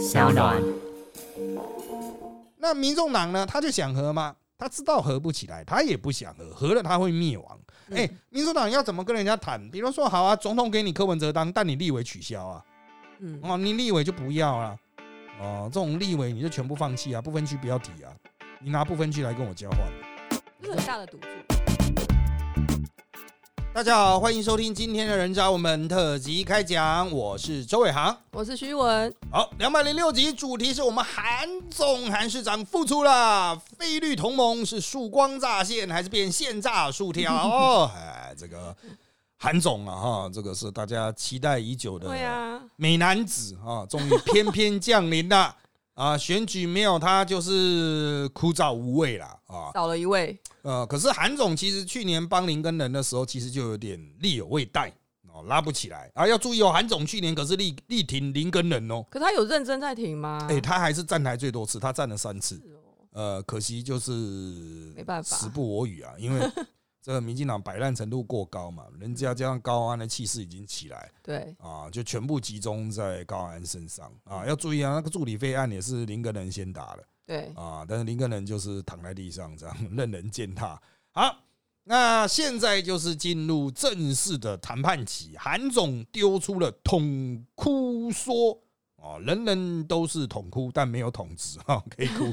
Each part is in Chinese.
小暖。那民众党呢？他就想和吗？他知道合不起来，他也不想和，合了他会灭亡。哎、民主党要怎么跟人家谈？比如说，好啊，总统给你柯文哲当，但你立委取消啊，嗯，哦，你立委就不要了，哦，这种立委你就全部放弃啊，不分区不要提啊，你拿不分区来跟我交换。这是很大的赌注。大家好，欢迎收听今天的人渣我们特辑开讲，我是周伟航。我是徐文，好，两百零六集主题是我们韩总韩市长复出了，菲律同盟是曙光乍现还是变现炸薯条？哦，哎，这个韩总啊，哈，这个是大家期待已久的对啊，美男子啊，终于偏偏降临了啊！选举没有他就是枯燥无味了啊。少了一位，呃，可是韩总其实去年帮林根人的时候，其实就有点力有未逮哦，拉不起来啊。要注意哦，韩总去年可是力力挺林根人哦。可他有认真在挺吗？哎、他还是站台最多次，他站了三次。呃，可惜就是没办法时不我与啊，因为 这个民进党摆烂程度过高嘛，人家加上高安的气势已经起来对，啊，就全部集中在高安身上啊。要注意啊，那个助理费案也是林根人先打的对，啊，但是林根人就是躺在地上这样任人践踏。好，那现在就是进入正式的谈判期，韩总丢出了统哭说。哦，人人都是统哭，但没有统治哈，可以哭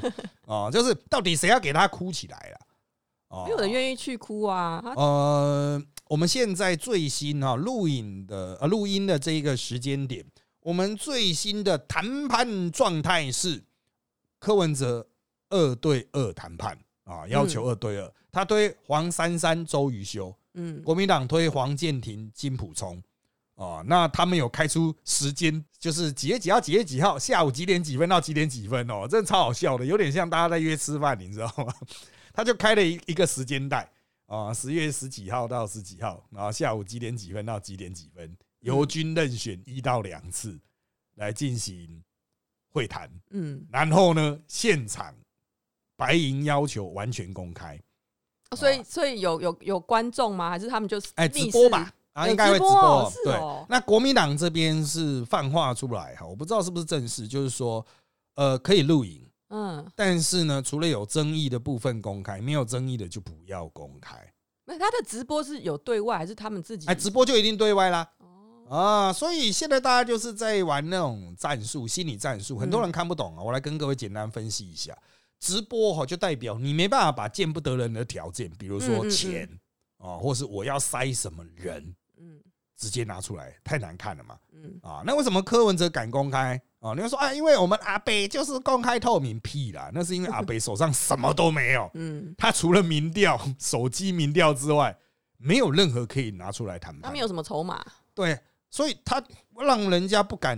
啊，就是到底谁要给他哭起来了？哦没有人愿意去哭啊。呃，我们现在最新哈录影的呃录音的这一个时间点，我们最新的谈判状态是柯文哲二对二谈判啊，要求二对二，他推黄珊珊、周瑜修，嗯，国民党推黄建庭、金普聪。哦，那他们有开出时间，就是几月几号、几月几号，下午几点几分到几点几分哦，真的超好笑的，有点像大家在约吃饭，你知道吗？他就开了一一个时间带啊，十月十几号到十几号，然后下午几点几分到几点几分，由军任选一到两次来进行会谈，嗯，然后呢，现场白银要求完全公开，哦所以所以有有有观众吗？还是他们就是哎，直播吧？啊，有应该会直直播哦。对哦，那国民党这边是泛化出来哈，我不知道是不是正式，就是说，呃，可以录影，嗯，但是呢，除了有争议的部分公开，没有争议的就不要公开。那他的直播是有对外还是他们自己？哎，直播就一定对外啦。哦，啊，所以现在大家就是在玩那种战术，心理战术，很多人看不懂啊。我来跟各位简单分析一下，直播哈就代表你没办法把见不得人的条件，比如说钱啊，或是我要塞什么人，嗯直接拿出来，太难看了嘛。嗯，啊，那为什么柯文哲敢公开啊？你会说啊，因为我们阿北就是公开透明屁啦，那是因为阿北手上什么都没有，嗯，他除了民调、手机民调之外，没有任何可以拿出来谈判他们。有什么筹码？对，所以他让人家不敢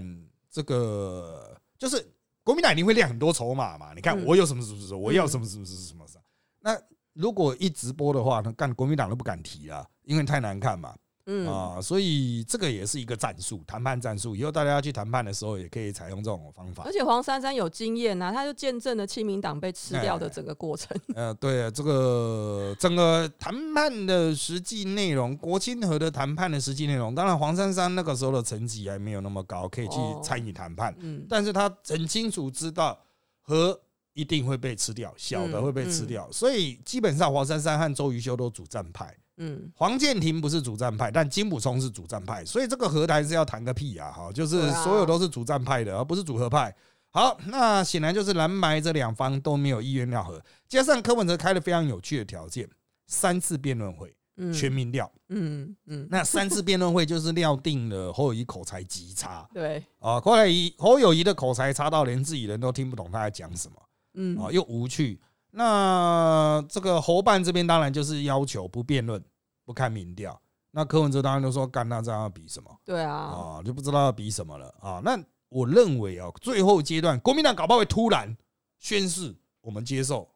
这个，就是国民党一定会亮很多筹码嘛。你看嗯我有什么什么什么，我要什么什么什么什么什么。那如果一直播的话，那干国民党都不敢提了，因为太难看嘛。嗯，啊，所以这个也是一个战术，谈判战术。以后大家要去谈判的时候，也可以采用这种方法而。且黄珊珊有经验呐，他就见证了亲民党被吃掉的整个过程。呃，对啊，这个整个谈判的实际内容，国清和的谈判的实际内容，当然黄珊珊那个时候的成绩还没有那么高，可以去哦参与谈判，嗯，但是他很清楚知道和一定会被吃掉，小的嗯会被吃掉，所以基本上黄珊珊和周瑜修都主战派。嗯，黄建庭不是主战派，但金普聪是主战派，所以这个和谈是要谈个屁啊！哈，就是所有都是主战派的，而不是组合派。好，那显然就是蓝白这两方都没有意愿要和，加上柯文哲开了非常有趣的条件，三次辩论会嗯全民调，嗯嗯，那三次辩论会就是料定了侯友谊口才极差对，啊，后来以侯友谊的口才差到连自己人都听不懂他在讲什么。嗯啊，又无趣。那这个侯办这边当然就是要求不辩论、不看民调。那柯文哲当然就说干，那这样要比什么对啊，啊？就不知道要比什么了啊。那我认为啊，最后阶段国民党搞不好会突然宣誓，我们接受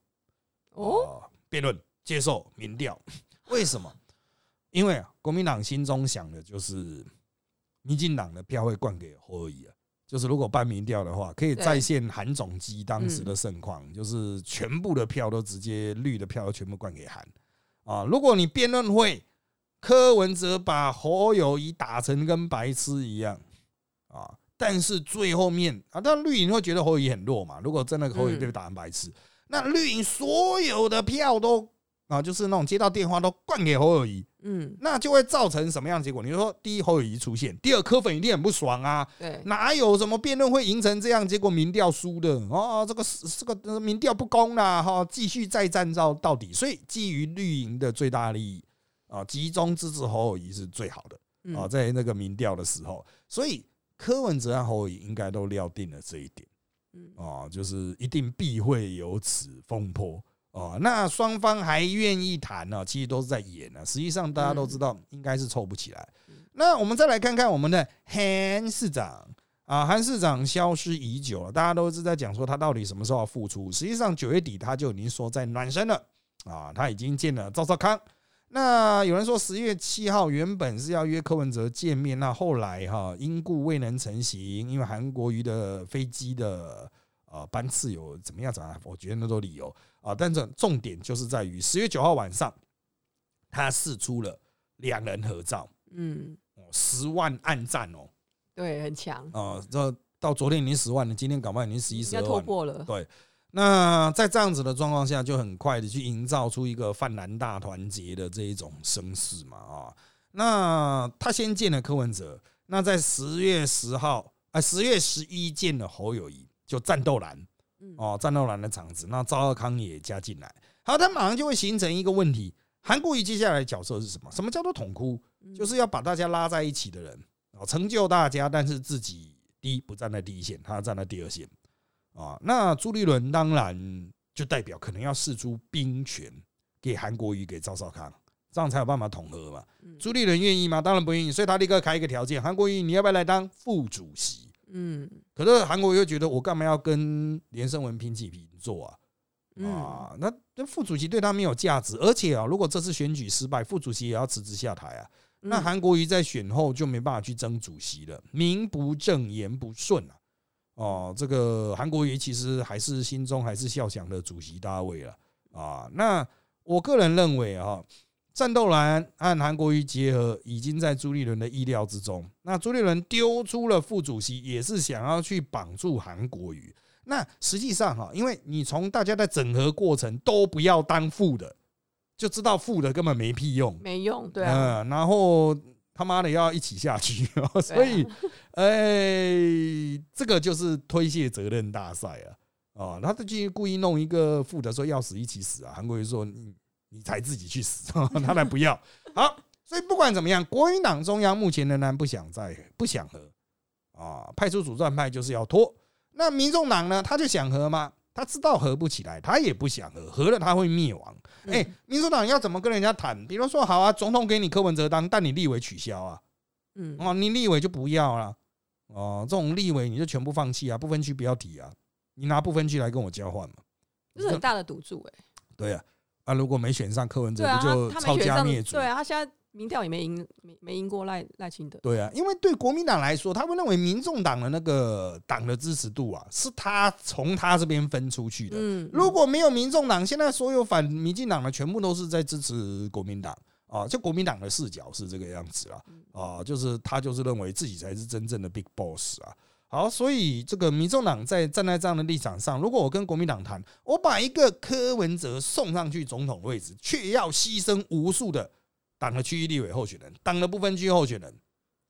哦，啊辩论，接受民调。为什么？因为啊，国民党心中想的就是民进党的票会灌给侯友谊啊。就是如果办民调的话，可以再现韩总机当时的盛况，就是全部的票都直接绿的票都全部灌给韩啊。如果你辩论会柯文哲把侯友谊打成跟白痴一样啊，但是最后面啊，但绿营会觉得侯友谊很弱嘛。如果真的侯友谊嗯被打成白痴，那绿营所有的票都啊，就是那种接到电话都灌给侯友谊，嗯，那就会造成什么样的结果？你说，第一侯友谊出现，第二柯粉一定很不爽啊，对，哪有什么辩论会赢成这样？结果民调输的哦，这个这个呃民调不公啦，哈，继续再战到到底。所以基于绿营的最大利益啊，集中支持侯友谊是最好的嗯啊，在那个民调的时候，所以柯文哲和侯友谊应该都料定了这一点嗯啊，就是一定必会有此风波。哦，那双方还愿意谈呢、其实都是在演呢、实际上大家都知道，应该是凑不起来。那我们再来看看我们的韩市长啊，韩市长消失已久了，大家都是在讲说他到底什么时候要复出。实际上九月底他就已经说在暖身了啊，他已经见了赵少康。那有人说十月七号原本是要约柯文哲见面，那后来哈因故未能成行，因为韩国瑜的飞机的呃班次有怎么样子啊？我觉得那都理由啊，但是重点就是在于十月九号晚上，他试出了两人合照，嗯，哦，十万暗赞哦，对，很强，啊，这到昨天已经十万了，今天搞不好已经十一十二万了。破了，对，那在这样子的状况下，就很快的去营造出一个泛蓝大团结的这一种声势嘛啊。那他先见了柯文哲，那在十月十号啊，十月十一见了侯友谊，就战斗蓝嗯哦，战斗蓝的场子，那赵少康也加进来，好，他马上就会形成一个问题：韩国瑜接下来的角色是什么？什么叫做统哭？嗯就是要把大家拉在一起的人啊，成就大家，但是自己第一不站在第一线，他站在第二线啊。那朱立伦当然就代表可能要试出兵权给韩国瑜、给赵少康，这样才有办法统合嘛。嗯朱立伦愿意吗？当然不愿意，所以他立刻开一个条件：韩国瑜你要不要来当副主席？嗯可是韩国瑜又觉得我干嘛要跟连胜文平起平坐啊？嗯，啊，那那副主席对他没有价值，而且啊，如果这次选举失败，副主席也要辞职下台啊。那嗯韩国瑜在选后就没办法去争主席了，名不正言不顺啊。哦，这个韩国瑜其实还是心中还是笑想的主席大位了啊。那我个人认为啊，战斗蓝和韩国瑜结合已经在朱立伦的意料之中。那朱立伦丢出了副主席，也是想要去绑住韩国瑜。那实际上哈，因为你从大家的整合过程都不要当副的，就知道副的根本没屁用。没用，对啊，嗯，然后他妈的要一起下去，所以，哎，这个就是推卸责任大赛啊！哦，他就去故意弄一个副的说要死一起死啊，韩国瑜说你你才自己去死，他才不要。好，所以不管怎么样，国民党中央目前仍然不想再不想和啊，派出主战派就是要拖。那民众党呢，他就想和吗？他知道和不起来，他也不想和，和了他会灭亡。嗯哎、民主党要怎么跟人家谈？比如说，好啊，总统给你柯文哲当，但你立委取消啊，嗯哦，你立委就不要了，哦，这种立委你就全部放弃啊，不分区不要提啊，你拿不分区来跟我交换嘛？这是很大的赌注哎，对啊，啊，如果没选上柯文哲，不就抄家灭族？对啊，他现在民调也没赢，没没赢过赖赖清德，对啊，因为对国民党来说，他们认为民众党的那个党的支持度啊，是他从他这边分出去的。嗯，如果没有民众党，现在所有反民进党的全部都是在支持国民党啊，就国民党的视角是这个样子啦啊，就是他就是认为自己才是真正的 big boss 啊。好，所以这个民众党在站在这样的立场上，如果我跟国民党谈，我把一个柯文哲送上去总统位置，却要牺牲无数的党的区域立委候选人、党的不分区候选人，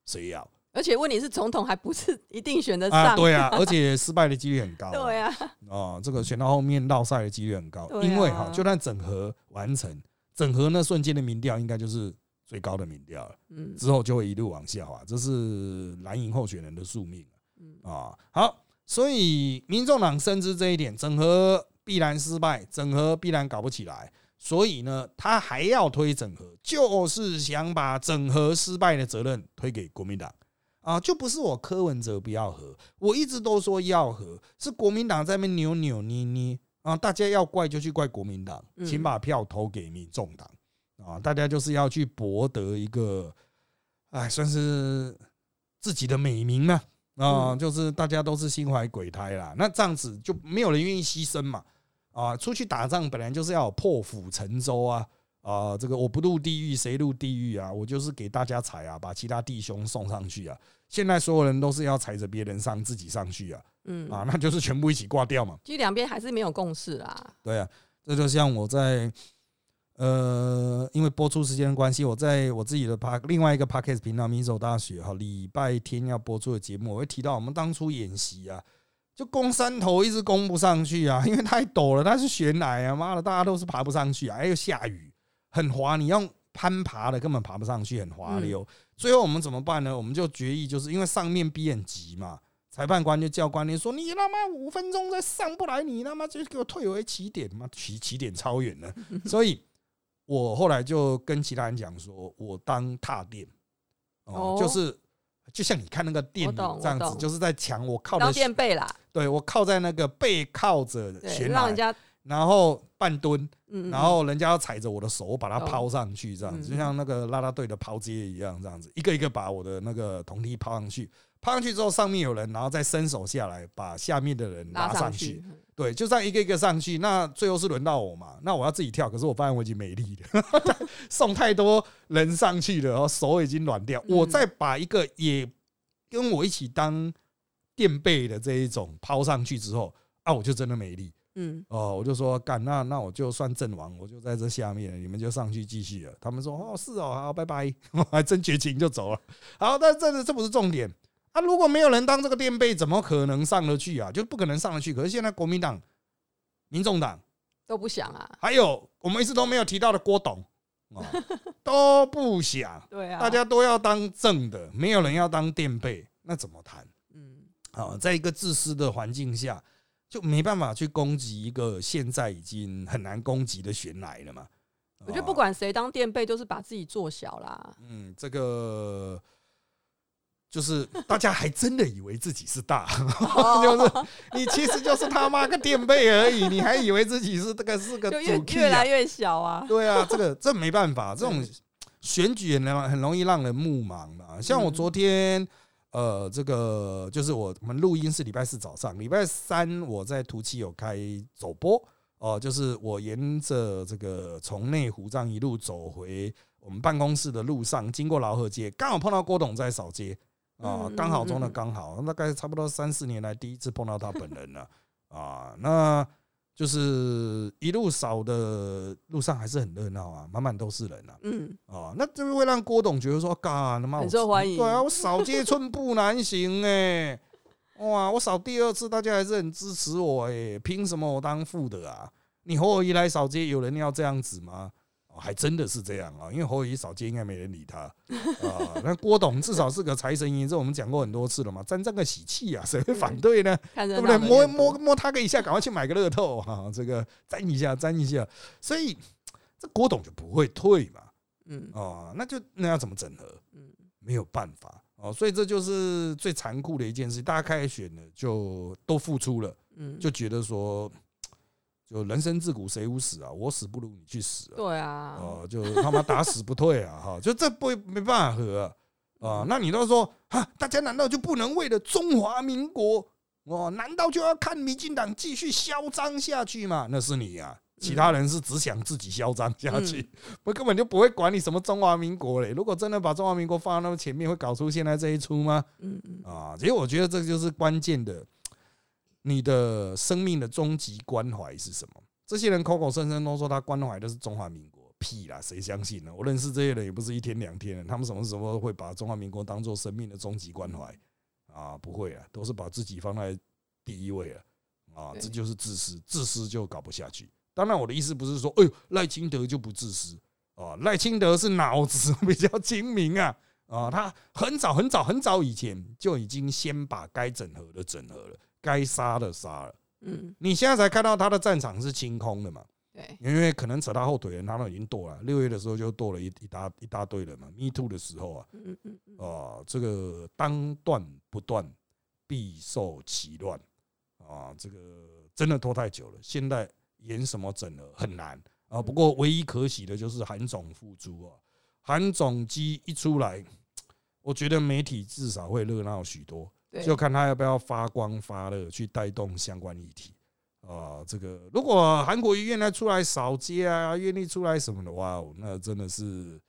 谁要？而且问题是总统还不是 一定选得啊？上，对啊，而且失败的几率很高、对啊，哦，这个选到后面落赛的几率很高，啊。因为哈，就算整合完成，整合那瞬间的民调应该就是最高的民调了，嗯。之后就会一路往下滑，这是蓝营候选人的宿命嗯啊。好，所以民众党深知这一点，整合必然失败，整合必然搞不起来，所以呢，他还要推整合，就是想把整合失败的责任推给国民党。啊，就不是我柯文哲不要和，我一直都说要和，是国民党在那边扭扭捏捏啊，大家要怪就去怪国民党，嗯请把票投给民众党啊，大家就是要去博得一个，哎，算是自己的美名嘛啊，嗯就是大家都是心怀鬼胎啦，那这样子就没有人愿意牺牲嘛啊，出去打仗本来就是要破釜沉舟啊啊，这个我不入地狱谁入地狱啊？我就是给大家踩啊，把其他弟兄送上去啊。现在所有人都是要踩着别人上，自己上去啊，嗯，啊，那就是全部一起挂掉嘛。其实两边还是没有共识啦。对啊，这就像我在呃，因为播出时间的关系，我在我自己的 p 另外一个 podcast 频道米走大学哈，礼拜天要播出的节目，我会提到我们当初演习啊，就攻山头一直攻不上去啊，因为太陡了，它是悬崖啊，妈的，大家都是爬不上去啊，还有下雨，很滑，你用攀爬的根本爬不上去，很滑溜。最后我们怎么办呢？我们就决议，就是因为上面逼很急嘛，裁判官就叫官员说：“你他妈五分钟再上不来，你他妈就给我退回起点，妈起起点超远了。”所以，我后来就跟其他人讲说：“我当踏垫哦，就是就像你看那个电影这样子，就是在墙我靠的垫背啦，对我靠在那个背靠着悬崖。”然后半蹲，然后人家要踩着我的手，我把它抛上去，这样子就像那个拉拉队的抛接一样，这样子一个一个把我的那个铜梯抛上去，抛上去之后上面有人，然后再伸手下来把下面的人拉上去，对，就这样一个一个上去。那最后是轮到我嘛？那我要自己跳，可是我发现我已经没力了，送太多人上去了，然后手已经软掉。我再把一个也跟我一起当垫背的这一种抛上去之后，啊，我就真的没力。嗯哦，我就说干那那我就算阵亡，我就在这下面，你们就上去继续了。他们说哦是哦，好拜拜，还真绝情就走了。好，但这这不是重点啊！如果没有人当这个垫背，怎么可能上得去啊？就不可能上得去。可是现在国民党、民众党都不想啊，还有我们一直都没有提到的郭董啊，都不想。对啊，大家都要当正的，没有人要当垫背，那怎么谈？嗯，好，在一个自私的环境下。就没办法去攻击一个现在已经很难攻击的悬崖了嘛？我觉得不管谁当垫背，都是把自己做小啦。嗯，这个就是大家还真的以为自己是大，就是你其实就是他妈个垫背而已，你还以为自己是这个是个主越来越小啊？对啊，这个这没办法，这种选举很很容易让人目盲的。像我昨天。呃，这个就是我们录音是礼拜四早上，礼拜三我在图七有开走播哦，就是我沿着这个从内湖这样一路走回我们办公室的路上，经过劳河街，刚好碰到郭董在扫街啊，刚好中的刚好，大概差不多三四年来第一次碰到他本人了啊，那。就是一路扫的路上还是很热闹啊，满满都是人啊。嗯，啊，那就会让郭董觉得说，嘎，他妈很受欢迎。对啊，我扫街寸步难行哎，哇，我扫第二次，大家还是很支持我哎，凭什么我当副的啊？你和我一来扫街，有人要这样子吗？还真的是这样啊，因为侯友谊扫街应该没人理他啊。那郭董至少是个财神爷，这我们讲过很多次了嘛，沾沾个喜气啊，谁会反对呢？对不对？摸摸摸他个一下，赶快去买个乐透哈，这个沾一下，沾一下。所以这郭董就不会退嘛，嗯哦，那就那要怎么整合？嗯，没有办法哦，所以这就是最残酷的一件事。大家开选了，就都付出了，嗯，就觉得说。就人生自古谁无死啊！我死不如你去死啊！对啊，哦，就他妈打死不退啊！哈，就这不没办法和啊！那你都说哈，大家难道就不能为了中华民国哦？难道就要看民进党继续嚣张下去吗？那是你呀，其他人是只想自己嚣张下去，我根本就不会管你什么中华民国嘞。如果真的把中华民国放到那么前面，会搞出现在这一出吗？嗯嗯啊，其实我觉得这就是关键的。你的生命的终极关怀是什么？这些人口口声声都说他关怀的是中华民国，屁啦，谁相信呢？我认识这些人也不是一天两天了，他们什么时候会把中华民国当做生命的终极关怀啊？不会啊，都是把自己放在第一位了！啊，这就是自私，自私就搞不下去。当然，我的意思不是说，哎呦，赖清德就不自私啊，赖清德是脑子比较精明啊，啊，他很早很早很早以前就已经先把该整合的整合了。该杀的杀了，嗯，你现在才看到他的战场是清空的嘛？对，因为可能扯他后腿的人他都已经剁了，六月的时候就剁了一一大一大堆人嘛。Me too 的时候啊，嗯嗯嗯，啊，这个当断不断，必受其乱啊，这个真的拖太久了。现在演什么整了很难啊。不过唯一可喜的就是韩总复出啊，韩总机一出来，我觉得媒体至少会热闹许多。就看他要不要发光发热去带动相关议题啊，这个如果韩国瑜愿意出来扫街啊，愿意出来什么的话，那真的是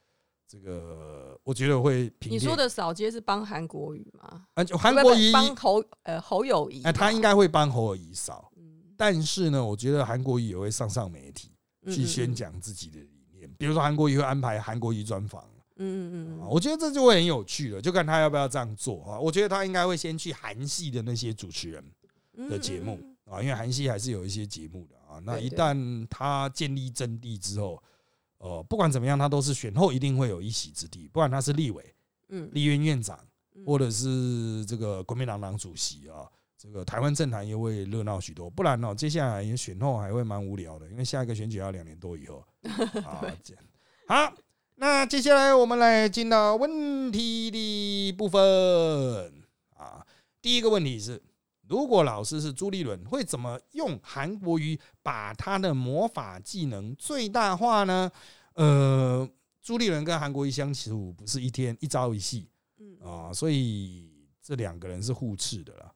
这个，我觉得会。你说的扫街是帮韩国瑜吗？啊，韩国瑜帮侯呃侯友谊，哎，他应该会帮侯友谊扫。但是呢，我觉得韩国瑜也会上上媒体去宣讲自己的理念，比如说韩国瑜会安排韩国瑜专访。嗯嗯嗯，我觉得这就会很有趣了，就看他要不要这样做啊。我觉得他应该会先去韩系的那些主持人的节目。啊，因为韩系还是有一些节目的啊。那一旦他建立阵地之后，呃，不管怎么样，他都是选后一定会有一席之地。不管他是立委，嗯，立院院长，或者是这个国民党党主席啊，这个台湾政坛又会热闹许多。不然呢，接下来选后还会蛮无聊的，因为下一个选举要两年多以后 啊。好，那接下来我们来进到问题的部分啊。第一个问题是。如果老师是朱立伦，会怎么用韩国瑜把他的魔法技能最大化呢？呃，朱立伦跟韩国瑜相处不是一天一朝一夕，嗯啊，所以这两个人是互斥的啦，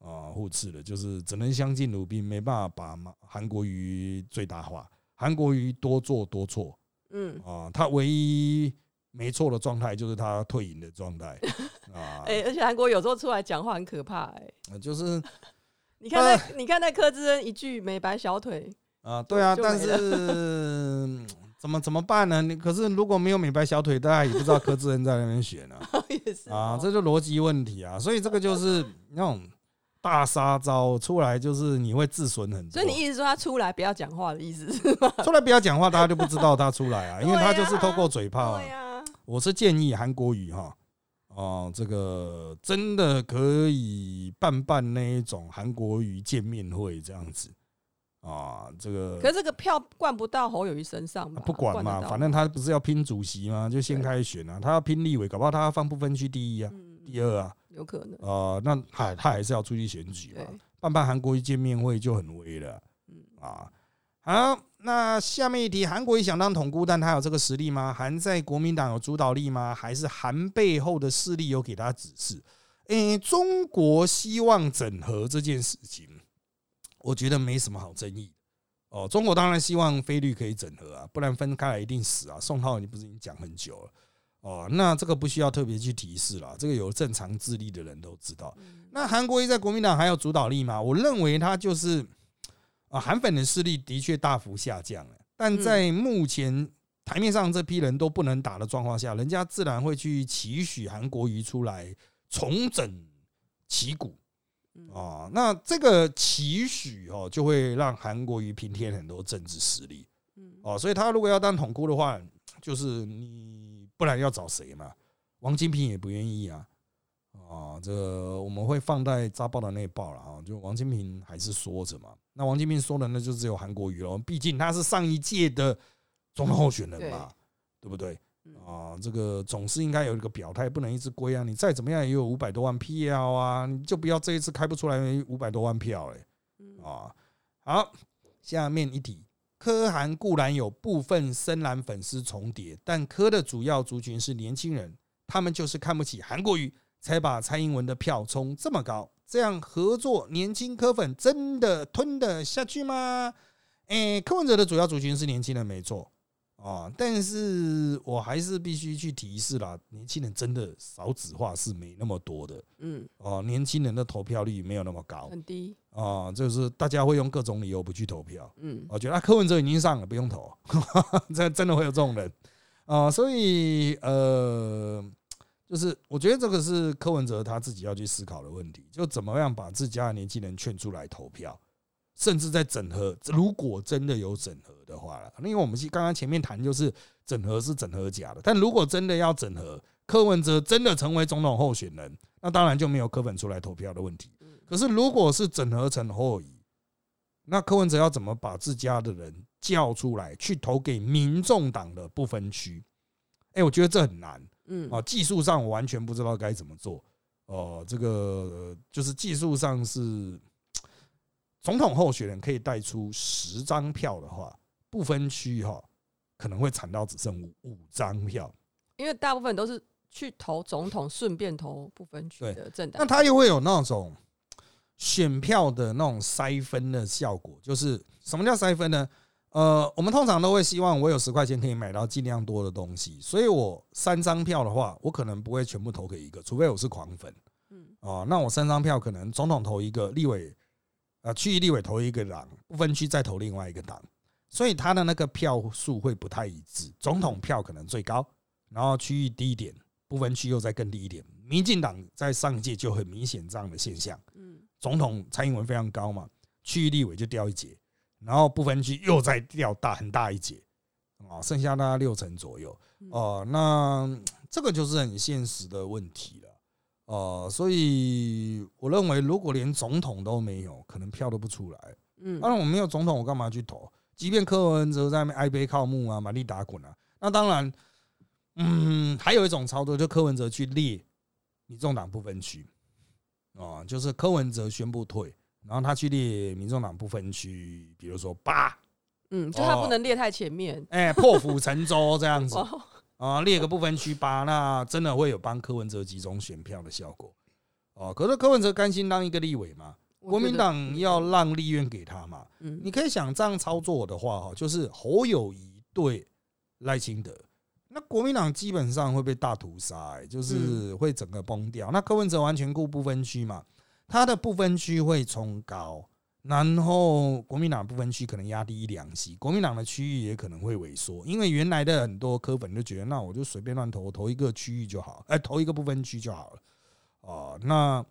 啊，互斥的，就是只能相敬如宾，没办法把韩国瑜最大化。韩国瑜多做多错，嗯啊，他唯一。没错的状态就是他退隐的状态 啊！哎，而且韩国有时候出来讲话很可怕哎，就是 你看那你看那柯志恩一句美白小腿啊，对啊，但是 怎么怎么办呢？你可是如果没有美白小腿，大家也不知道柯志恩在那边选呢，也是啊，这就逻辑问题啊！所以这个就是那种大杀招出来，就是你会自损很多。所以你意思说他出来不要讲话的意思是吗？出来不要讲话，大家就不知道他出来啊，因为他就是透过嘴炮啊。我是建议韩国语哈哦，这个真的可以办办那一种韩国语见面会这样子啊，这个可是这个票灌不到侯友谊身上嘛？不管嘛，反正他不是要拼主席吗？就先开选啊，他要拼立委，搞不好他要放不分区第一啊，第二啊，有可能啊，那他他还是要出去选举嘛，办办韩国一见面会就很威了，嗯啊。好，那下面一题，韩国也想当统孤，但他有这个实力吗？韩在国民党有主导力吗？还是韩背后的势力有给他指示？诶，中国希望整合这件事情，我觉得没什么好争议。哦，中国当然希望菲律可以整合啊，不然分开来一定死啊。宋浩，你不是已经讲很久了？哦，那这个不需要特别去提示了，这个有正常智力的人都知道。那韩国瑜在国民党还有主导力吗？我认为他就是。啊，韩粉的势力的确大幅下降了，但在目前台面上这批人都不能打的状况下，人家自然会去期许韩国瑜出来重整旗鼓哦。那这个期许哦，就会让韩国瑜平添很多政治实力。哦，所以他如果要当统姑的话，就是你不然要找谁嘛？王金平也不愿意啊。啊，这个我们会放在扎报的那报了啊，就王金平还是说着嘛。那王金平说的那就只有韩国瑜了，毕竟他是上一届的总统候选人嘛，对不对？啊，这个总是应该有一个表态，不能一直归啊。你再怎么样也有五百多万票啊，你就不要这一次开不出来五百多万票哎。啊，好，下面一题，柯涵固然有部分深蓝粉丝重叠，但柯的主要族群是年轻人，他们就是看不起韩国瑜。才把蔡英文的票冲这么高，这样合作年轻柯粉真的吞得下去吗？诶，柯文哲的主要族群是年轻人，没错啊，但是我还是必须去提示啦，年轻人真的少子化是没那么多的，嗯，哦，年轻人的投票率没有那么高，很低啊，就是大家会用各种理由不去投票，嗯，我觉得啊柯文哲已经上了，不用投，这真的会有这种人啊，所以呃。就是我觉得这个是柯文哲他自己要去思考的问题，就怎么样把自家的年轻人劝出来投票，甚至在整合。如果真的有整合的话了，因为我们是刚刚前面谈就是整合是整合假的，但如果真的要整合，柯文哲真的成为总统候选人，那当然就没有柯粉出来投票的问题。可是如果是整合成后裔，那柯文哲要怎么把自家的人叫出来去投给民众党的不分区？哎，我觉得这很难。嗯啊，技术上我完全不知道该怎么做哦。这个就是技术上是总统候选人可以带出十张票的话，不分区哈可能会惨到只剩五五张票，因为大部分都是去投总统，顺便投不分区的政党。那他又会有那种选票的那种筛分的效果，就是什么叫筛分呢？呃，我们通常都会希望我有十块钱可以买到尽量多的东西，所以我三张票的话，我可能不会全部投给一个，除非我是狂粉。嗯，哦，那我三张票可能总统投一个，立委啊区域立委投一个党，不分区再投另外一个党，所以他的那个票数会不太一致。总统票可能最高，然后区域低一点，不分区又再更低一点。民进党在上一届就很明显这样的现象。嗯，总统蔡英文非常高嘛，区域立委就掉一截。然后不分区又再掉大很大一截，啊，剩下大概六成左右，哦，那这个就是很现实的问题了，哦，所以我认为如果连总统都没有，可能票都不出来，嗯，当然我没有总统，我干嘛去投？即便柯文哲在那边哀悲靠木啊，满地打滚啊，那当然，嗯，还有一种操作，就柯文哲去列民众党不分区，啊，就是柯文哲宣布退。然后他去列民众党不分区，比如说八，嗯，就他不能列太前面，哎，破釜沉舟这样子啊，列个不分区吧，那真的会有帮柯文哲集中选票的效果哦。可是柯文哲甘心当一个立委吗？国民党要让立院给他嘛？嗯，你可以想这样操作的话，哈，就是侯友谊对赖清德，那国民党基本上会被大屠杀，就是会整个崩掉。那柯文哲完全顾不分区嘛？他的不分区会冲高，然后国民党部分区可能压低一两席，国民党的区域也可能会萎缩，因为原来的很多科粉就觉得，那我就随便乱投，投一个区域就好，哎，投一个部分区就好了，哦，那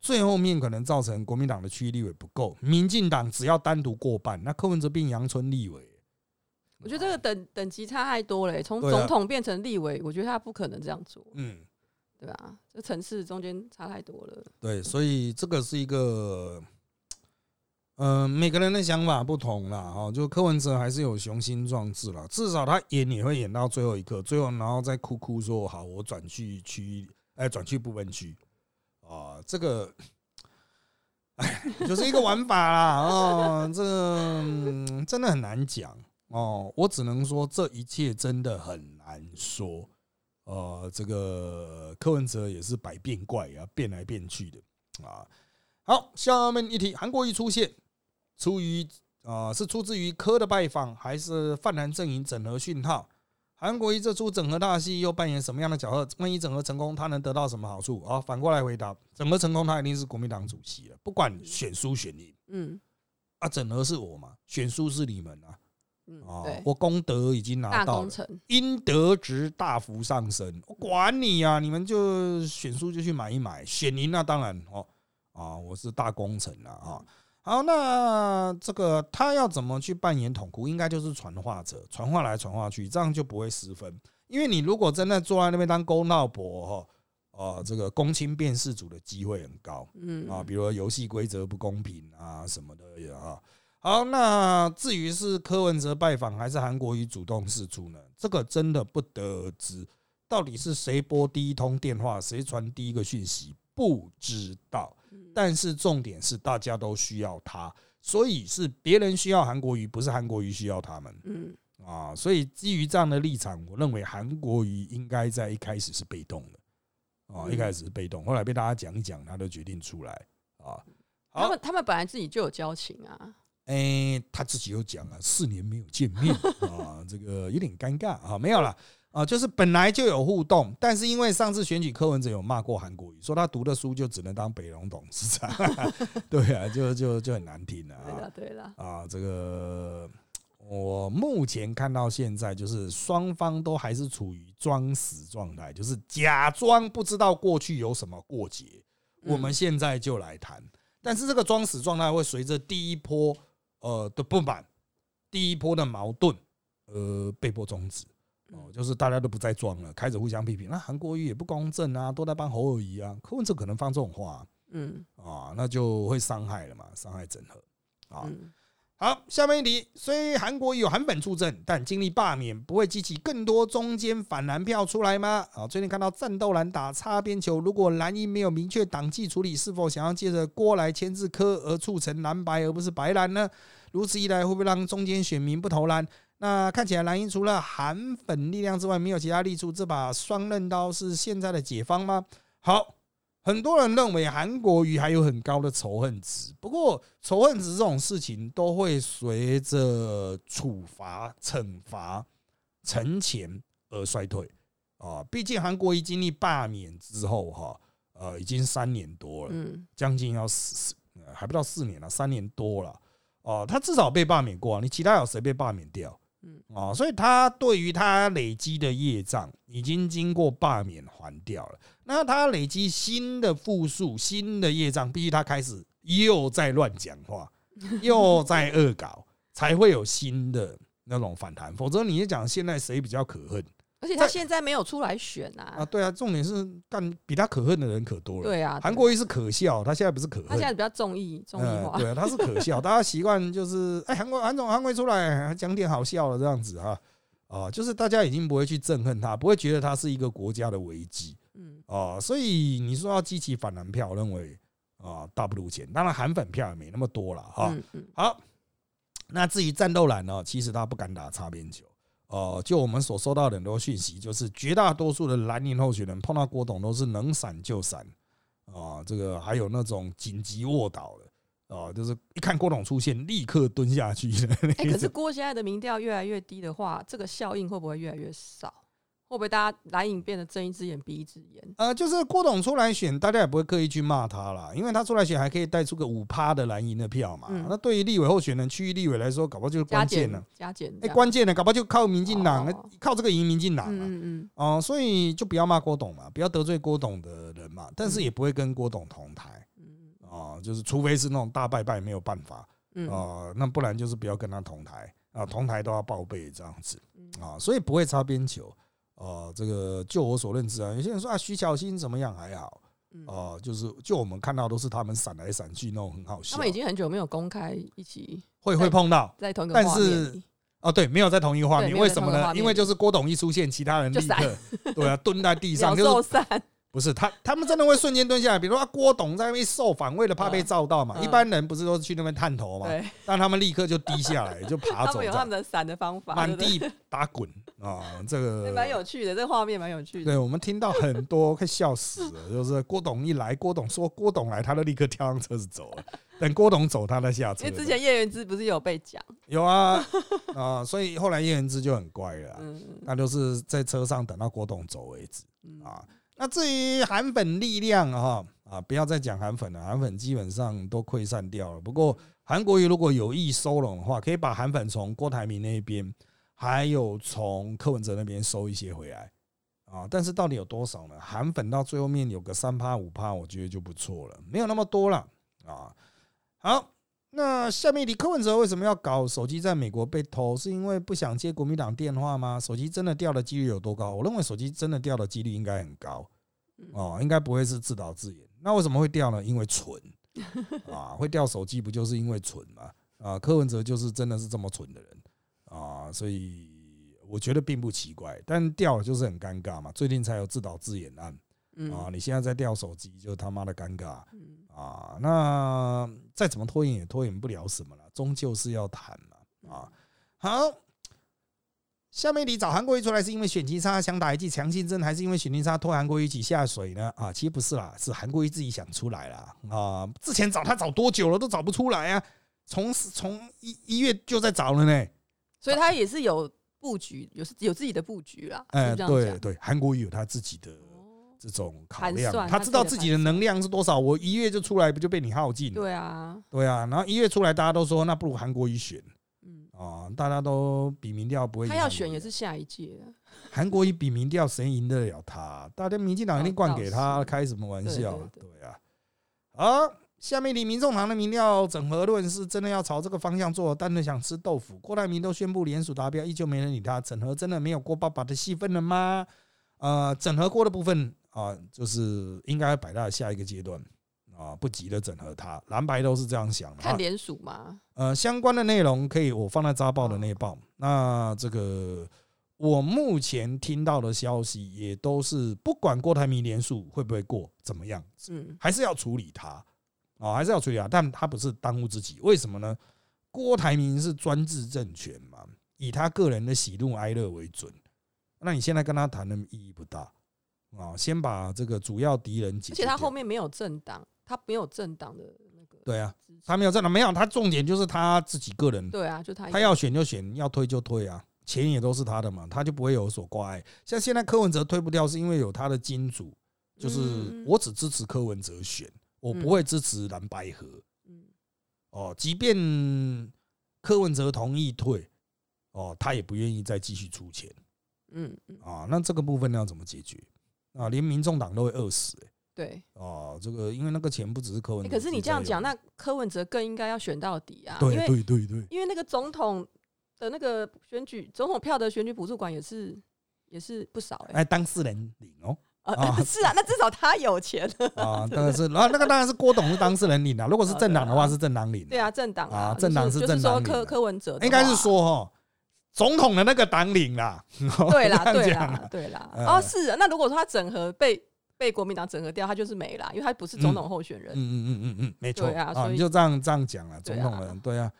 最后面可能造成国民党的区域立委不够，民进党只要单独过半，那柯文哲变阳春立委，我觉得这个等等级差太多了，从总统变成立委，我觉得他不可能这样做，嗯。对吧？这层次中间差太多了。对，所以这个是一个，嗯，每个人的想法不同啦。哈。就柯文哲还是有雄心壮志了，至少他演也会演到最后一刻，最后然后再哭哭说：“好，我转去区，哎，转去部分区。”啊，这个，哎，就是一个玩法啦。哦，这个真的很难讲哦。我只能说，这一切真的很难说。呃，这个柯文哲也是百变怪啊，变来变去的啊。好，下面一题，韩国瑜出现，出于啊是出自于科的拜访，还是泛蓝阵营整合讯号？韩国瑜这出整合大戏又扮演什么样的角色？万一整合成功，他能得到什么好处？啊，反过来回答，整合成功，他一定是国民党主席了，不管选输选赢。嗯，啊，整合是我嘛，选输是你们啊。啊！我功德已经拿到，应得值大幅上升。我管你啊！你们就选输就去买一买，选赢那当然哦。啊，我是大功臣了啊。好，那这个他要怎么去扮演统哭？应该就是传话者，传话来传话去，这样就不会失分。因为你如果真的坐在那边当公道伯哈，啊，这个公卿辨事主的机会很高。嗯啊，比如说游戏规则不公平啊什么的啊。好，那至于是柯文哲拜访还是韩国瑜主动示出呢？这个真的不得而知。到底是谁拨第一通电话，谁传第一个讯息，不知道。但是重点是大家都需要他，所以是别人需要韩国瑜，不是韩国瑜需要他们。嗯啊，所以基于这样的立场，我认为韩国瑜应该在一开始是被动的啊，一开始是被动，后来被大家讲一讲，他都决定出来啊。他们他们本来自己就有交情啊。哎，他自己有讲啊，四年没有见面 啊，这个有点尴尬啊，没有了啊，就是本来就有互动，但是因为上次选举柯文哲有骂过韩国瑜，说他读的书就只能当北龙董事长，对啊，就就就很难听了啊，对了啊，这个我目前看到现在就是双方都还是处于装死状态，就是假装不知道过去有什么过节，我们现在就来谈，但是这个装死状态会随着第一波。呃的不满，第一波的矛盾，呃被迫终止，哦，就是大家都不再装了，开始互相批评。那韩国瑜也不公正啊，都在帮侯友谊啊，柯文哲可能放这种话，嗯啊，那就会伤害了嘛，伤害整合啊。好，下面一题，虽韩国有韩粉助阵，但经历罢免不会激起更多中间反蓝票出来吗？啊，最近看到战斗蓝打擦边球，如果蓝营没有明确党纪处理，是否想要借着郭来牵制科而促成蓝白而不是白蓝呢？如此一来，会不会让中间选民不投蓝？那看起来蓝营除了韩粉力量之外，没有其他力处，这把双刃刀是现在的解方吗？好，很多人认为韩国瑜还有很高的仇恨值，不过仇恨值这种事情都会随着处罚、惩罚、惩前而衰退啊。毕竟韩国瑜经历罢免之后，哈，呃，已经三年多了，嗯，将近要四，还不到四年了，三年多了，哦，他至少被罢免过，你其他有谁被罢免掉？嗯，哦，所以他对于他累积的业障，已经经过罢免还掉了。那他累积新的负数、新的业障，必须他开始又在乱讲话，又在恶搞，才会有新的那种反弹。否则，你就讲现在谁比较可恨？而且他现在没有出来选啊！啊，对啊，重点是干比他可恨的人可多了。对啊，韩国瑜是可笑，他现在不是可恨，他现在比较综艺综艺化。对啊，他是可笑，大家习惯就是哎，韩国韩总韩国出来讲点好笑的这样子哈啊，就是大家已经不会去憎恨他，不会觉得他是一个国家的危机。嗯啊，所以你说要激起反蓝票，认为啊大不如前。当然韩粉票也没那么多了哈。好，那至于战斗蓝呢，其实他不敢打擦边球。哦，就我们所收到的很多讯息，就是绝大多数的蓝营候选人碰到郭董都是能闪就闪啊。这个还有那种紧急卧倒的啊，就是一看郭董出现，立刻蹲下去。哎，可是郭现在的民调越来越低的话，这个效应会不会越来越少？会不会大家蓝影变得睁一只眼闭一只眼？呃，就是郭董出来选，大家也不会刻意去骂他啦，因为他出来选还可以带出个五趴的蓝营的票嘛。那对于立委候选人、区域立委来说，搞不好就是关键了。加减，哎，关键的搞不好就靠民进党，靠这个赢民进党嘛。嗯嗯。哦，所以就不要骂郭董嘛，不要得罪郭董的人嘛。但是也不会跟郭董同台。嗯哦，就是除非是那种大拜拜没有办法。嗯。啊，那不然就是不要跟他同台啊，同台都要报备这样子。啊，所以不会擦边球。哦，这个就我所认知啊，有些人说啊，徐巧芯怎么样还好，哦，就是就我们看到都是他们闪来闪去那种很好笑。他们已经很久没有公开一起会会碰到在同一个但是哦，对，没有在同一个画面，为什么呢？因为就是郭董一出现，其他人立刻对啊蹲在地上 就是散。不是他，他们真的会瞬间蹲下来。比如说郭董在那边受访，为了怕被照到嘛，一般人不是都是去那边探头嘛？但他们立刻就低下来，就爬 走。他们有他们的闪的方法，满地打滚啊！这个蛮有趣的，这画面蛮有趣的。对我们听到很多快笑死了，就是郭董一来，郭董说郭董来，他就立刻跳上车子走了。等郭董走，他再下车。因为之前叶元之不是有被讲？有啊啊！所以后来叶元之就很乖了，那就是在车上等到郭董走为止啊。那至于韩粉力量哈啊，不要再讲韩粉了，韩粉基本上都溃散掉了。不过韩国瑜如果有意收拢的话，可以把韩粉从郭台铭那边，还有从柯文哲那边收一些回来啊。但是到底有多少呢？韩粉到最后面有个三趴五趴，我觉得就不错了，没有那么多了啊。好，那下面你柯文哲为什么要搞手机在美国被偷？是因为不想接国民党电话吗？手机真的掉的几率有多高？我认为手机真的掉的几率应该很高。哦，应该不会是自导自演。那为什么会掉呢？因为蠢 啊，会掉手机不就是因为蠢吗？啊，柯文哲就是真的是这么蠢的人啊，所以我觉得并不奇怪。但掉了就是很尴尬嘛，最近才有自导自演案啊，你现在在掉手机就他妈的尴尬啊。那再怎么拖延也拖延不了什么了，终究是要谈嘛啊。好。下面你找韩国瑜出来是因为选情差想打一剂强心针，还是因为选情差拖韩国瑜一起下水呢？啊，其实不是啦，是韩国瑜自己想出来啦啊。之前找他找多久了，都找不出来啊。从从一一月就在找了呢，所以他也是有布局，有有自己的布局啦。哎，对对，韩国瑜有他自己的这种考量，他知道自己的能量是多少。我一月就出来，不就被你耗尽？对啊，对啊。然后一月出来，大家都说那不如韩国瑜选。啊，大家都比民调不会。他要选也是下一届。韩国瑜比民调，谁赢得了他？大家民进党一定灌给他，开什么玩笑？对啊。好，下面你民众党的民调整合论是真的要朝这个方向做，但是想吃豆腐。郭台铭都宣布联署达标，依旧没人理他。整合真的没有郭爸爸的戏份了吗？呃，整合过的部分啊，就是应该摆到下一个阶段。啊，不急的整合它，蓝白都是这样想的。看联署吗？呃，相关的内容可以我放在扎报的内报。那这个我目前听到的消息也都是，不管郭台铭联署会不会过，怎么样，嗯，还是要处理他啊，还是要处理他。但他不是当务之急，为什么呢？郭台铭是专制政权嘛，以他个人的喜怒哀乐为准。那你现在跟他谈的意义不大啊，先把这个主要敌人解决。而且他后面没有政党，他没有政党的那个。对啊，他没有政党，没有他重点就是他自己个人。对啊，就他他要选就选，要推就推啊，钱也都是他的嘛，他就不会有所挂碍。像现在柯文哲推不掉，是因为有他的金主，就是我只支持柯文哲选，我不会支持蓝白河。嗯，哦，即便柯文哲同意退，哦，他也不愿意再继续出钱。嗯啊，那这个部分要怎么解决啊？连民众党都会饿死哎。对哦，这个因为那个钱不只是柯文，可是你这样讲，那柯文哲更应该要选到底啊。对对对对，因为那个总统的那个选举总统票的选举补助款也是也是不少哎。哎，当事人领哦。啊，是啊，那至少他有钱啊。当然是，然后那个当然是郭董是当事人领的。如果是政党的话，是政党领。对啊，政党啊，政党是政党柯柯文哲应该是说哈。总统的那个党领啦，对啦，对啦，对啦。哦，是。那如果说他整合被被国民党整合掉，他就是没啦，因为他不是总统候选人。嗯嗯嗯嗯嗯，没错啊。所以就这样这样讲了，总统人对啊。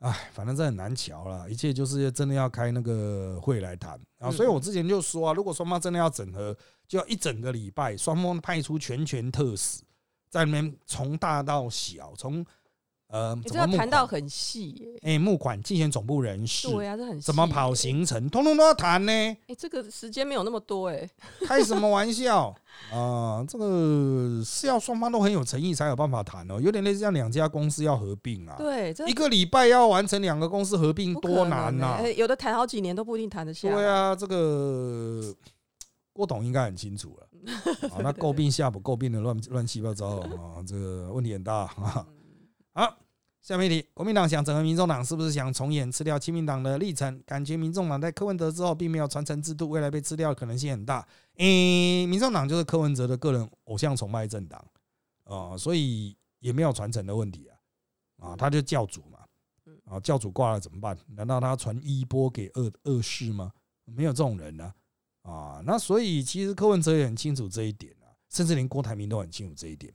哎，反正这很难瞧了，一切就是真的要开那个会来谈啊。所以我之前就说啊，如果双方真的要整合，就要一整个礼拜，双方派出全权特使，在里面从大到小，从。呃，这要谈到很细，哎，募款、竞选总部人士，对呀，这很怎么跑行程，通通都要谈呢？哎，这个时间没有那么多，哎，开什么玩笑啊？这个是要双方都很有诚意才有办法谈哦，有点类似像两家公司要合并啊，对，一个礼拜要完成两个公司合并，多难呐！有的谈好几年都不一定谈得下。对啊，这个郭董应该很清楚了 啊，那诟病下不诟病的乱乱七八糟啊，这个问题很大啊。好，下面一题，国民党想整合民众党，是不是想重演吃掉亲民党的历程？感觉民众党在柯文哲之后，并没有传承制度，未来被吃掉的可能性很大。诶，民众党就是柯文哲的个人偶像崇拜政党啊，所以也没有传承的问题啊。啊，他就教主嘛，啊，教主挂了怎么办？难道他传衣钵给二二世吗？没有这种人呢。啊，那所以其实柯文哲也很清楚这一点啊，甚至连郭台铭都很清楚这一点。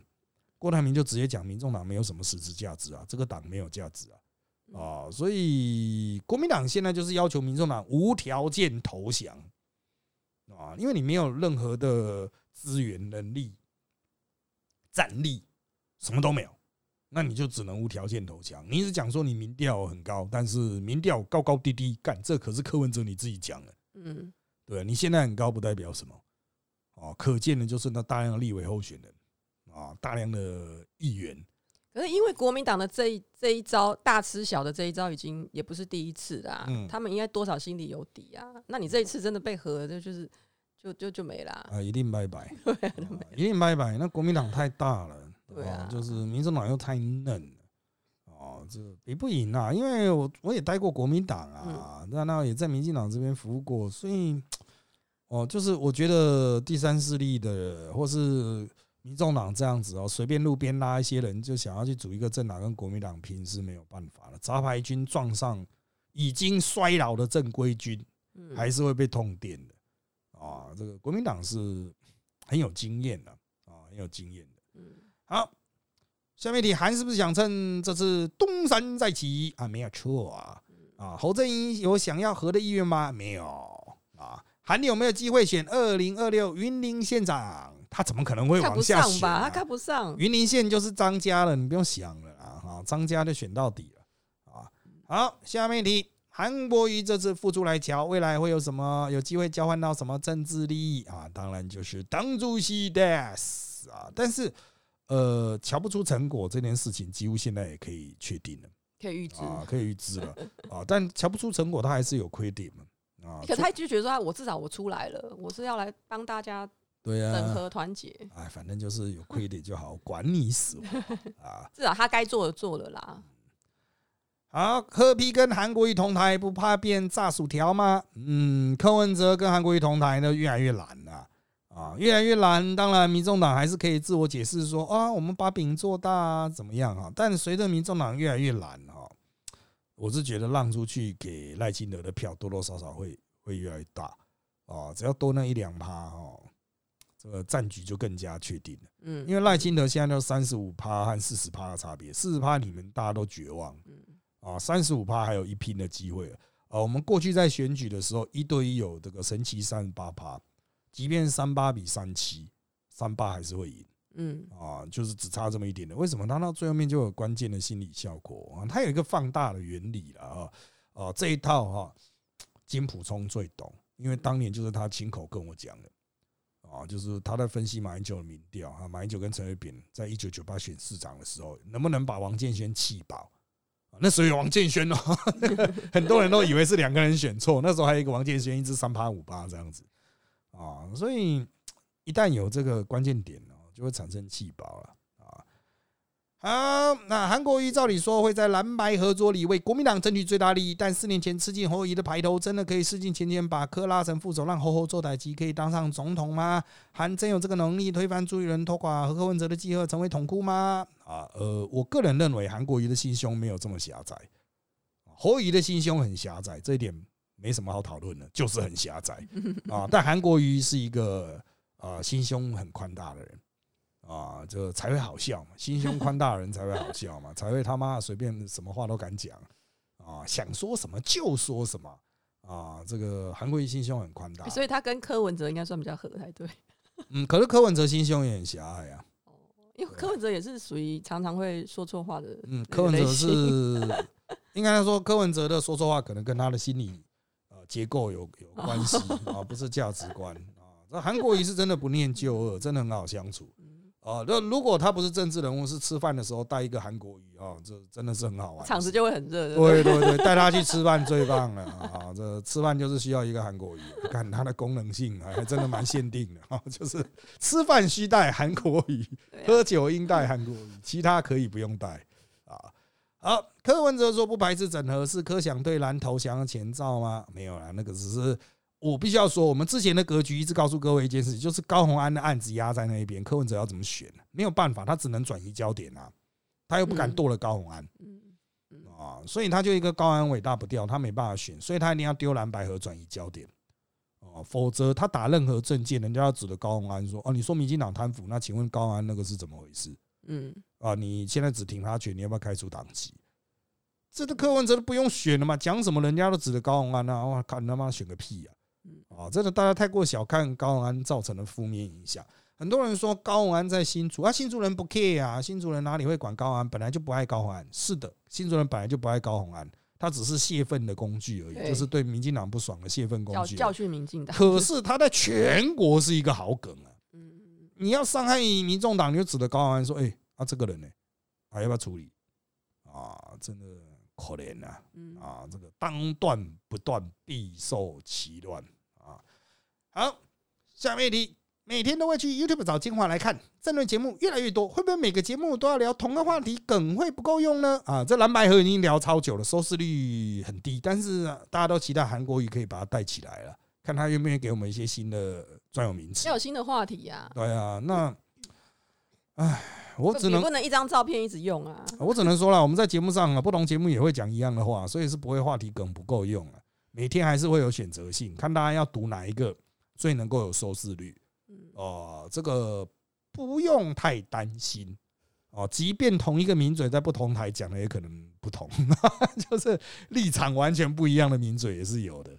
郭台铭就直接讲，民众党没有什么实质价值啊，这个党没有价值啊，啊，所以国民党现在就是要求民众党无条件投降啊，因为你没有任何的资源、能力、战力，什么都没有，那你就只能无条件投降。你一直讲说你民调很高，但是民调高高低低，干这可是柯文哲你自己讲的，嗯，对，你现在很高不代表什么，哦，可见的就是那大量的立委候选人。啊，大量的议员，可是因为国民党的这一这一招大吃小的这一招，已经也不是第一次啦。嗯，他们应该多少心里有底啊。那你这一次真的被合，这就是就就就没啦。啊，一定拜拜，一定拜拜。那国民党太大了，对啊，就是民进党又太嫩了。哦，这比不赢啊。因为我我也待过国民党啊，那那也在民进党这边服务过，所以哦，就是我觉得第三势力的或是。民众党这样子哦，随便路边拉一些人，就想要去组一个政党跟国民党拼是没有办法的。杂牌军撞上已经衰老的正规军，还是会被痛电的啊！这个国民党是很有经验的啊，很有经验的。嗯，好，下面题，韩是不是想趁这次东山再起啊？没有错啊！啊，侯正英有想要和的意愿吗？没有啊。韩有没有机会选二零二六云林县长？他怎么可能会往下选？他看不上。云林县就是张家了，你不用想了啊！哈，张家就选到底了啊！好，下面一题，韩国瑜这次复出来瞧，未来会有什么有机会交换到什么政治利益啊？当然就是党主席的啊！但是，呃，瞧不出成果这件事情，几乎现在也可以确定了，可以预知啊，可以预知了啊！但瞧不出成果，他还是有亏点嘛啊！可他就觉得说，我至少我出来了，我是要来帮大家。对呀，整合团结，哎，反正就是有亏点就好，管你死 啊！至少他该做的做了啦。好，柯批跟韩国瑜同台，不怕变炸薯条吗？嗯，柯文哲跟韩国瑜同台呢，越来越懒了啊，越来越懒。当然，民众党还是可以自我解释说啊，我们把饼做大啊，怎么样啊？但随着民众党越来越懒啊，我是觉得让出去给赖清德的票，多多少少会会越来越大啊，只要多那一两趴哦。这个战局就更加确定了，嗯，因为赖清德现在都三十五趴和四十趴的差别，四十趴你们大家都绝望，嗯，啊，三十五趴还有一拼的机会，啊，我们过去在选举的时候一对一有这个神奇三十八趴，即便三八比三七，三八还是会赢。嗯啊，就是只差这么一点的。为什么？他到最后面就有关键的心理效果啊，它有一个放大的原理了啊啊，这一套哈，金普聪最懂，因为当年就是他亲口跟我讲的啊，就是他在分析马英九的民调啊，马英九跟陈水扁在一九九八选市长的时候，能不能把王建轩气爆？那时候王建轩哦，很多人都以为是两个人选错，那时候还有一个王建轩，一支三八五八这样子啊，所以一旦有这个关键点哦。就会产生气包了啊！那韩国瑜照理说会在蓝白合作里为国民党争取最大利益，但四年前吃进侯友谊的牌头，真的可以试尽前前把柯拉成副手，让侯侯做台机，可以当上总统吗？韩真有这个能力推翻朱立伦、拖垮和柯文哲的计划，成为统哭吗？啊，呃，我个人认为韩国瑜的心胸没有这么狭窄，侯友谊的心胸很狭窄，这一点没什么好讨论的，就是很狭窄啊。但韩国瑜是一个呃心胸很宽大的人。啊，这才会好笑嘛！心胸宽大的人才会好笑嘛，才会他妈随便什么话都敢讲啊，想说什么就说什么啊！这个韩国瑜心胸很宽大，所以他跟柯文哲应该算比较合才对。嗯，可是柯文哲心胸也很狭隘啊。哦，因为柯文哲也是属于常常会说错话的。嗯，柯文哲是 应该说柯文哲的说错话可能跟他的心理呃结构有有关系 啊，不是价值观啊。这韩国瑜是真的不念旧恶，真的很好相处。哦，那如果他不是政治人物，是吃饭的时候带一个韩国语啊，这真的是很好玩，场子就会很热。对对对，带他去吃饭最棒了啊！这吃饭就是需要一个韩国语，看它的功能性还真的蛮限定的啊，就是吃饭需带韩国语，喝酒应带韩国语，其他可以不用带啊。好，柯文哲说不排斥整合，是柯想对蓝投降的前兆吗？没有啦，那个只是。我必须要说，我们之前的格局一直告诉各位一件事，就是高鸿安的案子压在那一边，柯文哲要怎么选？没有办法，他只能转移焦点啊，他又不敢剁了高鸿安，啊，所以他就一个高安伟大不掉，他没办法选，所以他一定要丢蓝白河转移焦点，哦，否则他打任何政见，人家要指着高鸿安说，哦，你说民进党贪腐，那请问高安那个是怎么回事？嗯，啊，你现在只听他权，你要不要开除党籍？这个柯文哲都不用选了嘛，讲什么人家都指着高鸿安啊，我靠，你他妈选个屁呀！啊，真的，大家太过小看高宏安造成的负面影响。很多人说高宏安在新竹啊，新竹人不 care 啊，新竹人哪里会管高宏安？本来就不爱高宏安。是的，新竹人本来就不爱高宏安，他只是泄愤的工具而已，就是对民进党不爽的泄愤工具，教训民进党。可是他在全国是一个好梗啊。嗯，你要伤害民众党，你就指着高宏安说：“哎，啊这个人呢，还要不要处理？”啊，真的可怜呐！啊，这个当断不断，必受其乱。好，下面一题，每天都会去 YouTube 找精华来看，争论节目越来越多，会不会每个节目都要聊同个话题，梗会不够用呢？啊，这蓝白河已经聊超久了，收视率很低，但是大家都期待韩国语可以把它带起来了，看他愿不愿意给我们一些新的专有名词，要有新的话题呀。对啊，那，唉，我只能不能一张照片一直用啊？我只能说了，我们在节目上啊，不同节目也会讲一样的话，所以是不会话题梗不够用啊。每天还是会有选择性，看大家要读哪一个。最能够有收视率，哦，这个不用太担心哦。即便同一个名嘴在不同台讲的也可能不同，就是立场完全不一样的名嘴也是有的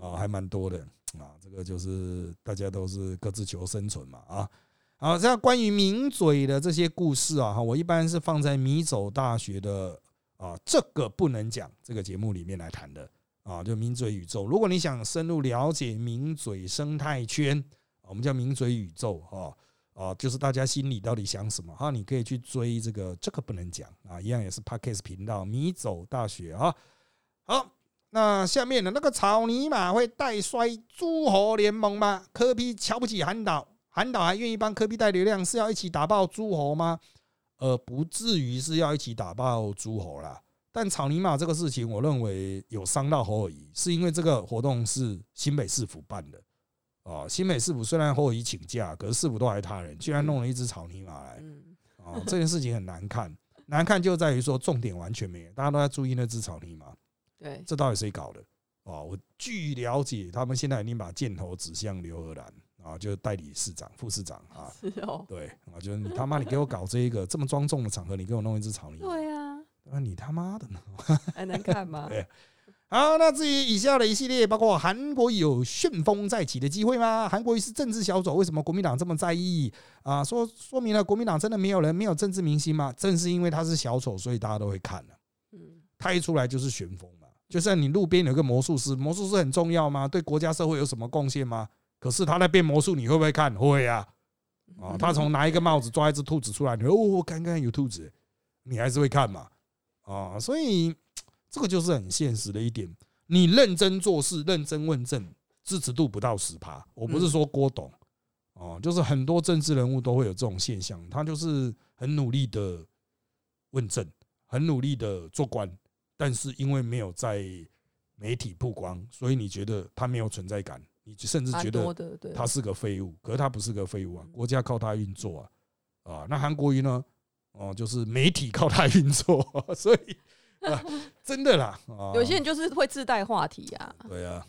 啊，还蛮多的啊。这个就是大家都是各自求生存嘛啊。好，这样关于名嘴的这些故事啊，哈，我一般是放在米走大学的啊，这个不能讲这个节目里面来谈的。啊，就名嘴宇宙。如果你想深入了解名嘴生态圈，我们叫名嘴宇宙，哈啊，就是大家心里到底想什么哈，你可以去追这个，这个不能讲啊，一样也是 Parkes 频道米走大学啊。好，那下面的那个草泥马会带衰诸侯联盟吗？科比瞧不起韩导，韩导还愿意帮科比带流量，是要一起打爆诸侯吗？呃，不至于是要一起打爆诸侯啦。但草泥马这个事情，我认为有伤到侯友谊，是因为这个活动是新北市府办的啊。新北市府虽然侯友谊请假，可是市府都还他人，居然弄了一只草泥马来啊！这件事情很难看，难看就在于说重点完全没有，大家都在注意那只草泥马。对，这到底谁搞的啊？我据了解，他们现在已经把箭头指向刘和兰啊，就是代理市长、副市长啊。是哦，对啊，就是你他妈，你给我搞这一个这么庄重的场合，你给我弄一只草泥马。对啊。那你他妈的呢？还能看吗？对，好，那至于以下的一系列，包括韩国有旋风再起的机会吗？韩国瑜是政治小丑，为什么国民党这么在意啊？说说明了国民党真的没有人没有政治明星吗？正是因为他是小丑，所以大家都会看了。嗯，他一出来就是旋风嘛，就像你路边有个魔术师，魔术师很重要吗？对国家社会有什么贡献吗？可是他在变魔术，你会不会看？会啊。啊，他从拿一个帽子抓一只兔子出来，你哦，看看有兔子，你还是会看嘛？啊，所以。这个就是很现实的一点，你认真做事、认真问政，支持度不到十趴。我不是说郭董哦，就是很多政治人物都会有这种现象，他就是很努力的问政，很努力的做官，但是因为没有在媒体曝光，所以你觉得他没有存在感，你甚至觉得他是个废物。可是他不是个废物啊，国家靠他运作啊啊！那韩国瑜呢？哦，就是媒体靠他运作，所以。真的啦，有些人就是会自带话题啊。对啊，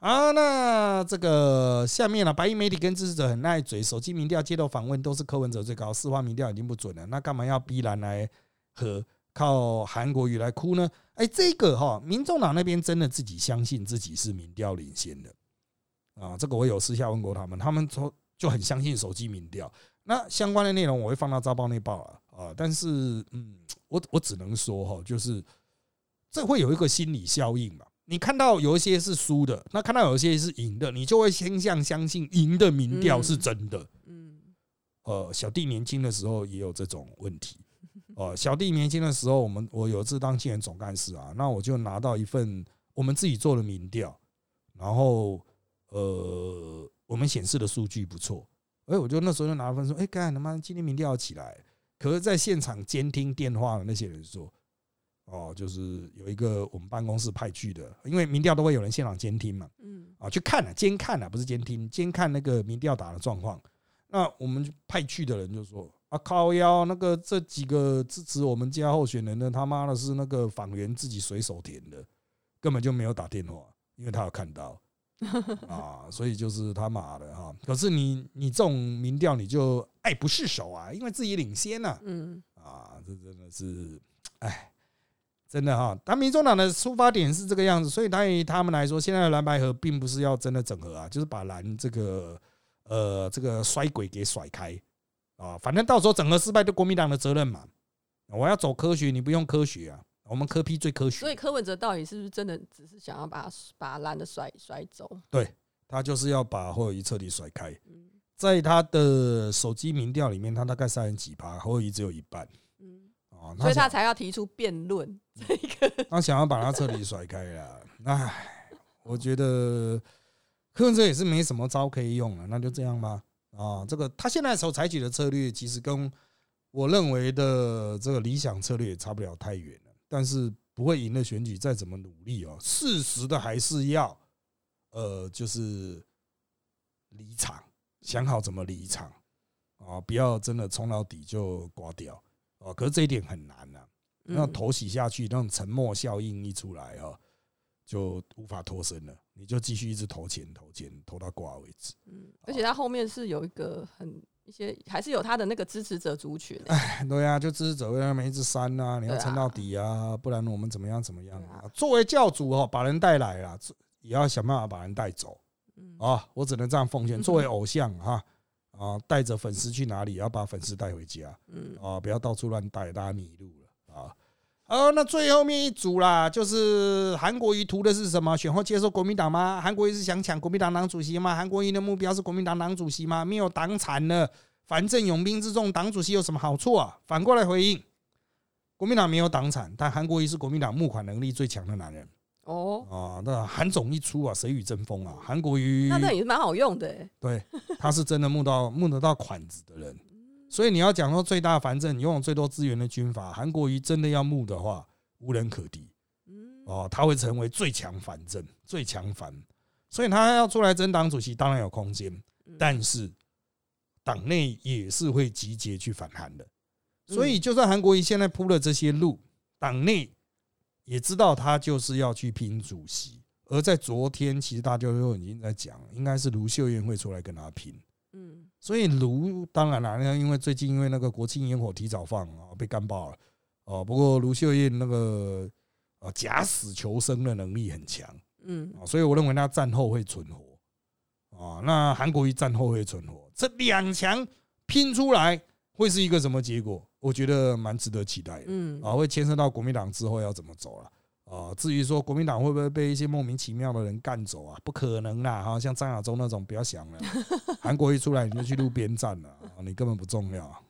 啊，那这个下面呢，白银媒体跟支持者很耐嘴，手机民调、街头访问都是柯文哲最高，四化民调已经不准了，那干嘛要逼蓝来和靠韩国瑜来哭呢？哎，这个哈，民众党那边真的自己相信自己是民调领先的啊，这个我有私下问过他们，他们说就很相信手机民调。那相关的内容我会放到招报内报啊。啊，但是，嗯，我我只能说哈，就是这会有一个心理效应嘛。你看到有一些是输的，那看到有一些是赢的，你就会倾向相信赢的民调是真的。嗯，呃，小弟年轻的时候也有这种问题。哦，小弟年轻的时候，我们我有一次当青年总干事啊，那我就拿到一份我们自己做的民调，然后呃，我们显示的数据不错，哎，我就那时候就拿份说，哎，干他妈今天民调要起来。可是，在现场监听电话的那些人说：“哦，就是有一个我们办公室派去的，因为民调都会有人现场监听嘛，嗯，啊，去看了监看了，不是监听，监看那个民调打的状况。那我们派去的人就说：啊，靠腰那个这几个支持我们家候选人的，他妈的是那个访员自己随手填的，根本就没有打电话，因为他有看到。” 啊，所以就是他妈的哈！可是你你这种民调你就爱不释手啊，因为自己领先呢。嗯，啊，这真的是，哎，真的哈！但民众党的出发点是这个样子，所以对于他们来说，现在的蓝白河并不是要真的整合啊，就是把蓝这个呃这个衰鬼给甩开啊，反正到时候整合失败就国民党的责任嘛。我要走科学，你不用科学啊。我们科批最科学，所以柯文哲到底是不是真的只是想要把把蓝的甩甩走？对他就是要把侯友谊彻底甩开。在他的手机民调里面，他大概三十几趴，侯友谊只有一半。嗯，啊，所以他才要提出辩论这个。他想要把他彻底甩开了。唉，我觉得柯文哲也是没什么招可以用了，那就这样吧。啊，这个他现在所采取的策略，其实跟我认为的这个理想策略也差不了太远。但是不会赢的选举，再怎么努力哦，事实的还是要，呃，就是离场，想好怎么离场啊，不要真的冲到底就挂掉啊。可是这一点很难呐，那头洗下去，那种沉默效应一出来哦，就无法脱身了。你就继续一直投钱、投钱、投到挂为止。嗯，而且他后面是有一个很。一些还是有他的那个支持者族群，哎，对呀，就支持者为他们一直删呐，你要撑到底啊，不然我们怎么样怎么样啊？作为教主哦，把人带来了，也要想办法把人带走，啊，我只能这样奉献。作为偶像哈，啊，带着粉丝去哪里，要把粉丝带回家，嗯，啊，不要到处乱带，大家迷路了啊。哦，那最后面一组啦，就是韩国瑜图的是什么？选后接受国民党吗？韩国瑜是想抢国民党党主席吗？韩国瑜的目标是国民党党主席吗？没有党产了，反正拥兵自重，党主席有什么好处啊？反过来回应，国民党没有党产，但韩国瑜是国民党募款能力最强的男人。哦，啊，那韩总一出啊，谁与争锋啊？韩国瑜那那也是蛮好用的，对，他是真的募到募得到款子的人。所以你要讲说最大反正，你拥有最多资源的军阀，韩国瑜真的要募的话，无人可敌。哦，他会成为最强反正，最强反。所以他要出来争党主席，当然有空间，但是党内也是会集结去反韩的。所以，就算韩国瑜现在铺了这些路，党内也知道他就是要去拼主席。而在昨天，其实大家都已经在讲，应该是卢秀燕会出来跟他拼。嗯。所以卢当然了，那因为最近因为那个国庆烟火提早放啊，被干爆了哦。不过卢秀燕那个啊，假死求生的能力很强，嗯，所以我认为他战后会存活啊。那韩国瑜战后会存活，这两强拼出来会是一个什么结果？我觉得蛮值得期待的，嗯，啊，会牵涉到国民党之后要怎么走了。啊，至于说国民党会不会被一些莫名其妙的人干走啊？不可能啦！哈，像张亚洲那种，不要想了。韩国一出来你就去路边站了，你根本不重要啊！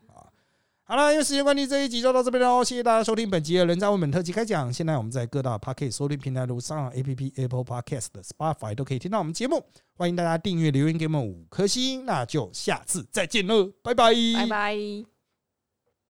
好了，因为时间关系，这一集就到这边喽。谢谢大家收听本集的人渣文本特辑开讲。现在我们在各大 Podcast 收听平台，如上 A P P、Apple Podcast、Spotify 都可以听到我们节目。欢迎大家订阅、留言给我们五颗星，那就下次再见喽，拜拜，拜拜。